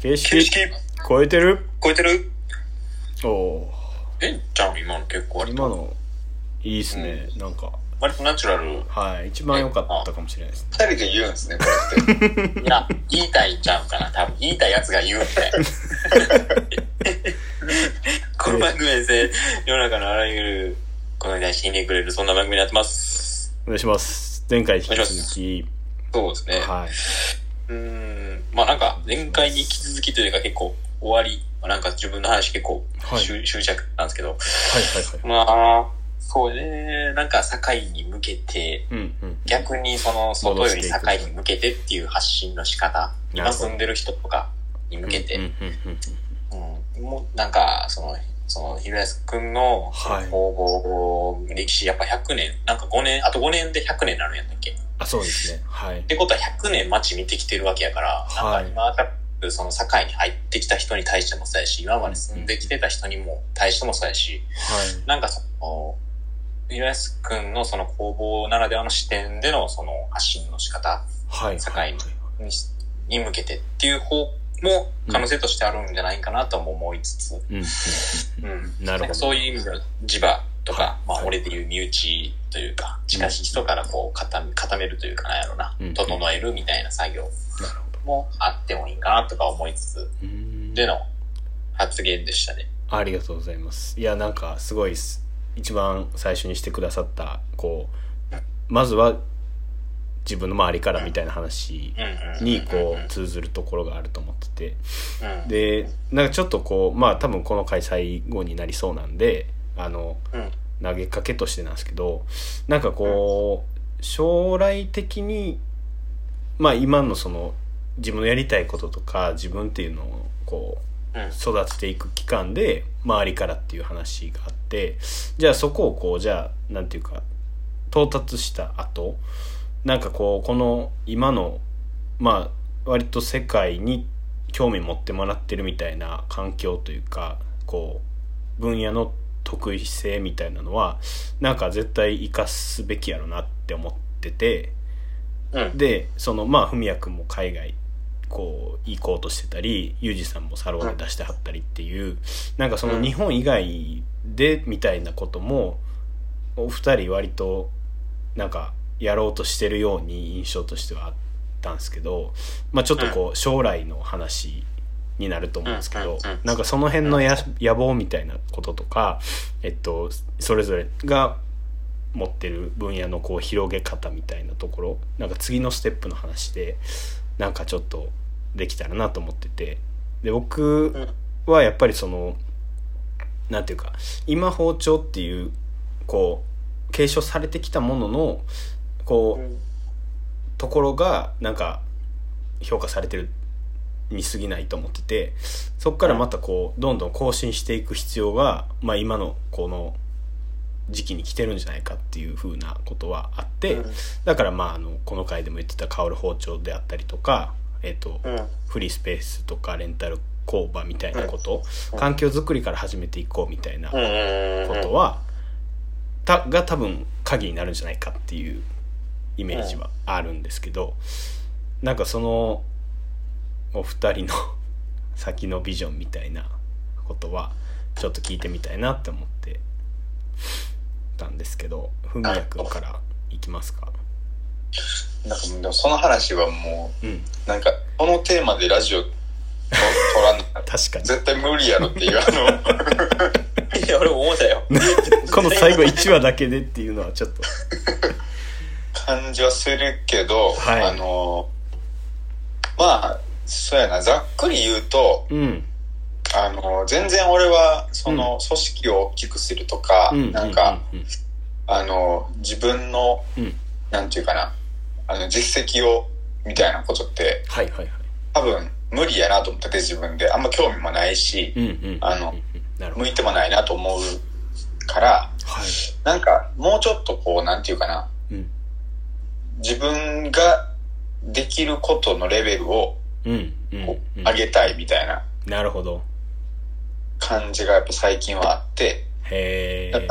形式形式。超えてる？超えてる。おおえちゃん今の結構割と今のいいっすね、なんか。割とナチュラル。はい。一番良かったかもしれないです二人で言うんですね、これって。いや言いたいんちゃうかな多分。言いたいやつが言うんで この番組はで世の中のあらゆるこのに対してひねくれるそんな番組になってます。お願いします。前回引き続き。そうですね。はい。うーんまあなんか前回に引き続きというか結構終わりまあなんか自分の話結構はい。終,、終着なんですけど。はいはいはい。まあそうね。なんか境に向けてうんうん。逆にその外より境に向けてっていう発信の仕方。今住んでる人とかに向けて、うん、もうなんかそのその平安くんのはい。工房歴史やっぱ100年なんか5年あと5年で100年になるんやったっけ？っあそうですね。はい。てことは100年街見てきてるわけやから、はい。なんか今多その境に入ってきた人に対してもそうやし今まで住んできてた人にも対してもそうやしはい。なんかその平安くんのその工房ならではの視点でのその発信の仕方はい。境に向けてっていう方も可能性としてあるんじゃないかなとも思いつつ、うん。うん。うん、なるほど。そういう意味では磁場とか、まあ俺でいう身内というか、近しい人からこう固め固めるというかなんやろな、うん。整えるみたいな作業もあってもいいかなとか思いつつ。での発言でしたね。ありがとうございます。いやなんかすごいす。一番最初にしてくださったこうまずは自分の周りからみたいな話にこう通ずるところがあると思ってて。うん、でなんかちょっとこうまあ多分この回最後になりそうなんであのうん。投げかけとしてなんですけどなんかこう将来的にまあ今のその自分のやりたいこととか自分っていうのをこううん。育てていく期間で周りからっていう話があってじゃあそこをこうじゃあなんていうか到達した後なんかこうこの今のまあ割と世界に興味持ってもらってるみたいな環境というかこう分野の得意性みたいなのはなんか絶対生かすべきやろなって思っててうん。でそのまあ文也君も海外こう行こうとしてたりユージさんもサロンで出してはったりっていうなんかその日本以外でみたいなこともお二人割となんかやろうとしてるように印象としてはあったんですけどまあちょっとこう将来の話になると思うんですけどなんかその辺のや野望みたいなこととかえっとそれぞれが持ってる分野のこう広げ方みたいなところなんか次のステップの話でなんかちょっとできたらなと思っててで僕はやっぱりそのなんていうか今包丁っていうこう継承されてきたもののこうところがなんか評価されてるに過ぎないと思っててそこからまたこうどんどん更新していく必要が、まあ、今のこの時期に来てるんじゃないかっていうふうなことはあって、うん。だからまああのこの回でも言ってた薫包丁であったりとか、えっとうん。フリースペースとかレンタル工場みたいなこと、うん環境づくりから始めていこうみたいなこうんとは、たが多分鍵になるんじゃない。かっていうイメージはあるんですけど、なんかそのお二人の 先のビジョンみたいなことはちょっと聞いてみたいなって思ってたんですけど文也君からいきますか？なんかでもその話はもうん。う、なんか、このテーマでラジオと 撮らんの確かに。絶対無理やろっていう、あの、いや俺も思ったよ。この最後1話だけでっていうのはちょっと感じはするけど、はい。あの、まあ、そうやな、ざっくり言うと、うん。あの、全然俺は、その、組織を大きくするとか、うん。なんか、うん。あの、自分の、うん。なんていうかな、あの、実績を、みたいなことって、はいはいはい。多分、無理やなと思ってて、自分で。あんま興味もないし、うんうんあの向いてもないなと思うから、はい。なんか、もうちょっとこう、なんていうかな、うん自分ができることのレベルをうんうんこううん。上げたいみたいな。なるほど。感じがやっぱ最近はあって、へえ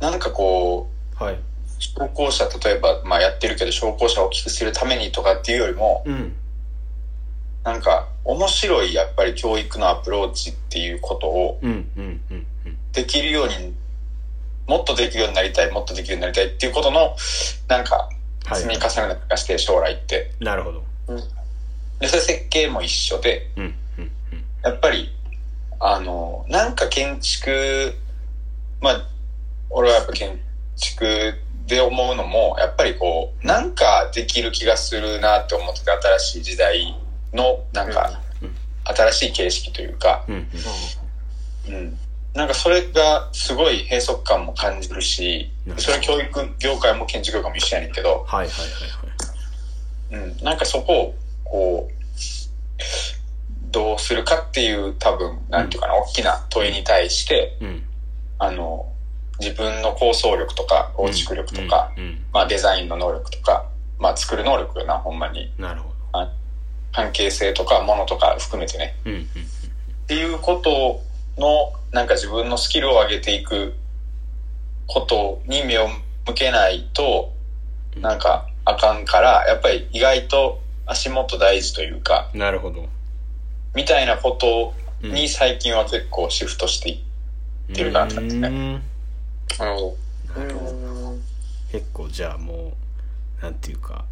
なんかこう、はい。商工者、例えば、まあやってるけど、商工者を大きくするためにとかっていうよりも、うん。なんか面白いやっぱり教育のアプローチっていうことをうんうんうんうん。できるように、もっとできるようになりたい、もっとできるようになりたいっていうことの、なんかはい積み重ねな気がして将来って。なるほど。で、それ設計も一緒で、うんうんうん。やっぱり、あの、なんか建築、まあ、俺はやっぱ建築で思うのも、やっぱりこう、なんかできる気がするなって思ってて、新しい時代の、なんか、うん。新しい形式というか、うんうん。うん。なんかそれがすごい閉塞感も感じるしそれは教育業界も建築業界も一緒やねんけど、はいはいはいはい。うん。なんかそこを、こう、どうするかっていう多分、なんていうかな、大きな問いに対して、うん。あの、自分の構想力とか、構築力とか、うん。うん。まあデザインの能力とか、まあ作る能力よな、ほんまに。なるほ関係性とか、ものとか含めてね。どうんうん。っていうことの、なんか自分のスキルを上げていくことに目を向けないと、なんかあかんから、やっぱり意外と足元大事というか、なるほど。みたいなことうん。に最近は結構シフトしていってる感じですね。うん。結構じゃあもうなんていうか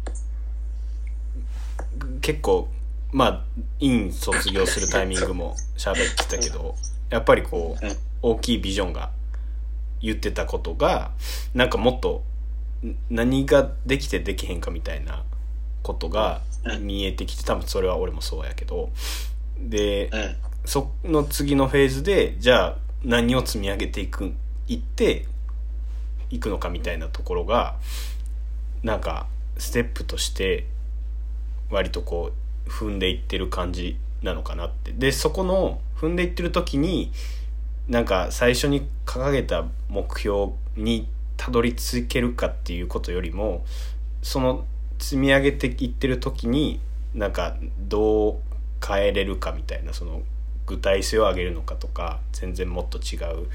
結構まあ院卒業するタイミングも喋ってたけどやっぱりこううん。大きいビジョンが言ってたことがなんかもっとん何ができてできへんかみたいなことがうん。見えてきて多分それは俺もそうやけど。でうん。その次のフェーズでじゃあ何を積み上げていくいっていくのかみたいなところがなんかステップとして割とこう踏んでいってる感じなのかなって。でそこの踏んでいってる時になんか最初に掲げた目標にたどり着けるかっていうことよりもその積み上げていってる時になんかどう変えれるかみたいなその具体性を上げるのかとか全然もっと違う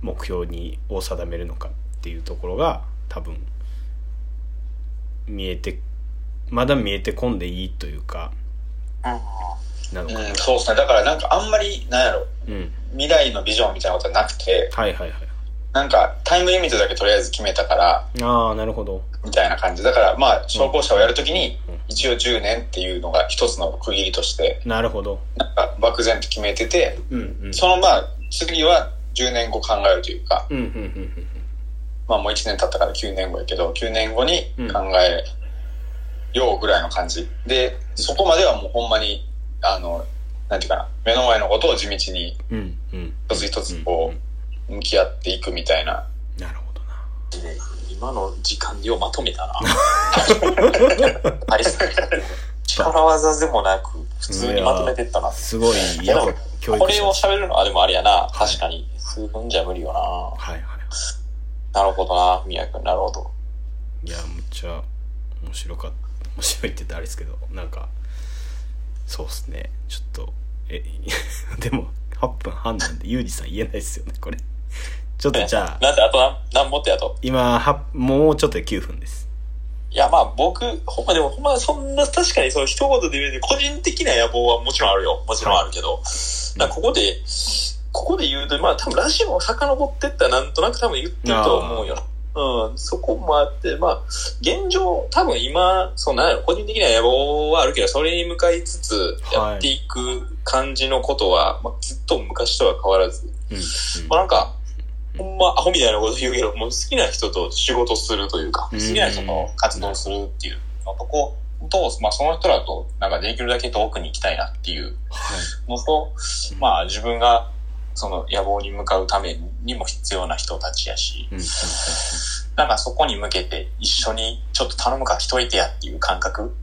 目標にを定めるのかっていうところが多分見えてまだ見えてこんでいいというかなのかなうん、そうですね。だからなんかあんまり、なんやろ、うん未来のビジョンみたいなことはなくて、はいはいはい。なんかタイムリミットだけとりあえず決めたから、ああなるほど。みたいな感じ。だからまあ、商工者をやるときにうん、一応10年っていうのが一つの区切りとして、なるほど。なんか漠然と決めてて、うんうん。そのまあ、次は10年後考えるというか、うんうんうんうんまあもう1年経ったから9年後やけど、9年後に考えようぐらいの感じ。で、そこまではもうほんまに、あの、なんていうかな、目の前のことを地道に一つ一つこう、向き合っていくみたいな。なるほどなね今の時間でをまとめたな。あれっすね。力技でもなく、普通にまとめてったな。すごいやっぱ教育これを者喋るのはでもあれやな。確かに。数分じゃ無理よな。はいはいなるほどな、宮君。なるほど。いやむっちゃ面白かった面白いって言ったらあれですけどなんかそうっすねちょっとえ でも8分半なんでユージさん言えないですよねこれちょっとじゃあなんで、あと何、何もってやと？今はもうちょっとで9分ですいや、まあ僕、ほんまでも、ほんまそんな確かにその一言で言うと、個人的な野望はもちろんあるよ。もちろんあるけど。だからここで、ここで言うと、まあ多分ラジオを遡ってったらなんとなく多分言ってると思うよ。うん、そこもあって、まあ、現状、多分今、そうなんやろ、個人的な野望はあるけど、それに向かいつつ、やっていく感じのことは、まあ、ずっと昔とは変わらず、うん、うん。まあなんか、ほんまアホみたいなこと言うけど、もう好きな人と仕事するというか、うん。好きな人と活動するっていうのとこ、と、まあその人らと、なんかできるだけ遠くに行きたいなっていうはい。のと、まあ自分がその野望に向かうためにも必要な人たちやし、なんかそこに向けて一緒にちょっと頼むから来といてやっていう感覚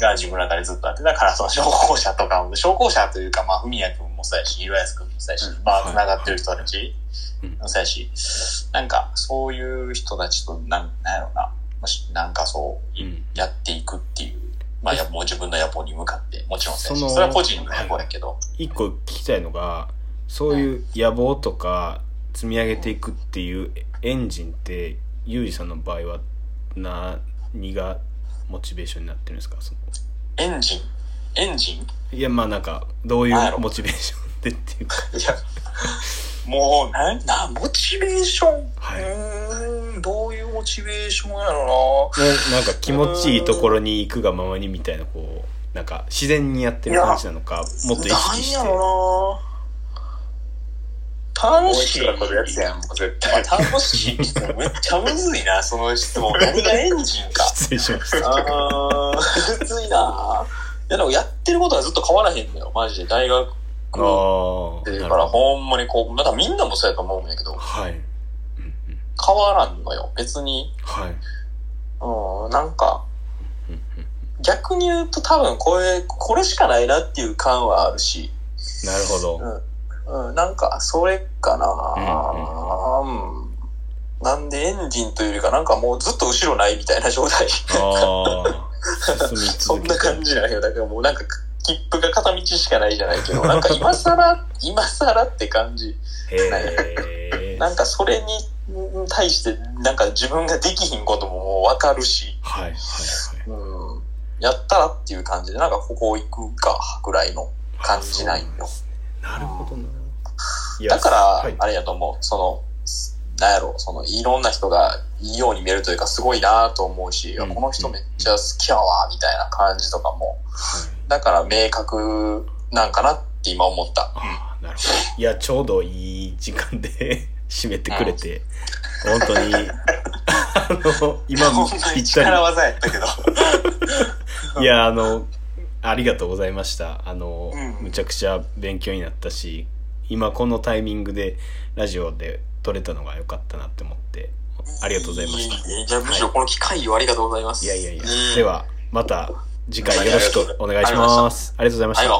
が自分の中でずっとあって、だからその商工者とかも、商工者というか、まあ、ふみやくんもそうやし、ひろやすくんもそうやし、まあ、繋がってる人たちうん。もそうやし、なんか、そういう人たちと、なん、なんやろな、もし、なんかそう、やっていくっていう、まあ、やもう自分の野望に向かって、もちろんそれは個人の野望やけど、一個聞きたいのがそういう野望とか積み上げていくっていうエンジンってユージさんの場合は何がモチベーションになってるんですか？その。エンジン、エンジン？いやまあなんかどういうモチベーションでっていうか。いや、もう、な、な、モチベーション、はい。うーん、どういうモチベーションやろもうなんか気持ちいいところに行くがままにみたいなこうなんか自然にやってる感じなのかもっと意識して。なんやろな楽しい。もう一個来るやつやん、もう絶対。まあ楽しい。めっちゃむずいな、その質問。何がエンジンか。失礼しましたあー、むずいな。いや、でもやってることはずっと変わらへんのよ、マジで。大学ああでから、ほんまにこう、なんかみんなもそうやと思うんやけど、はい変わらんのよ。別に、はいうん、なんか、逆に言うと多分これ、これしかないなっていう感はあるし、なるほどうん、うん、なんか、それかな、うんなんでエンジンというよりか、なんかもうずっと後ろないみたいな状態。そんな感じなんよ。だからもうなんか、切符が片道しかないじゃないけど、なんか今更、今更って感じ。なんかそれに対して、なんか自分ができひんことももうわかるし、はいはいはいうん、やったらっていう感じで、なんかここ行くかぐらいの感じないよ。なるほどな。だからはい、あれやと思う。その、なんやろ、その、いろんな人がいいように見えるというか、すごいなと思うし、うんこの人めっちゃ好きやわ、みたいな感じとかも、だから明確なんかなって今思った。なるほど。いや、ちょうどいい時間で 締めてくれて、本当に、あの、今も ぴった力技やったけど。り。いや、あの、ありがとうございました。あの、うんむちゃくちゃ勉強になったし、今このタイミングでラジオで撮れたのが良かったなって思って、ありがとうございました。いやじゃあむしろこの機会をありがとうございます。いやいやいやうん。では、また次回よろしくお願いします。ありがとうございました。はい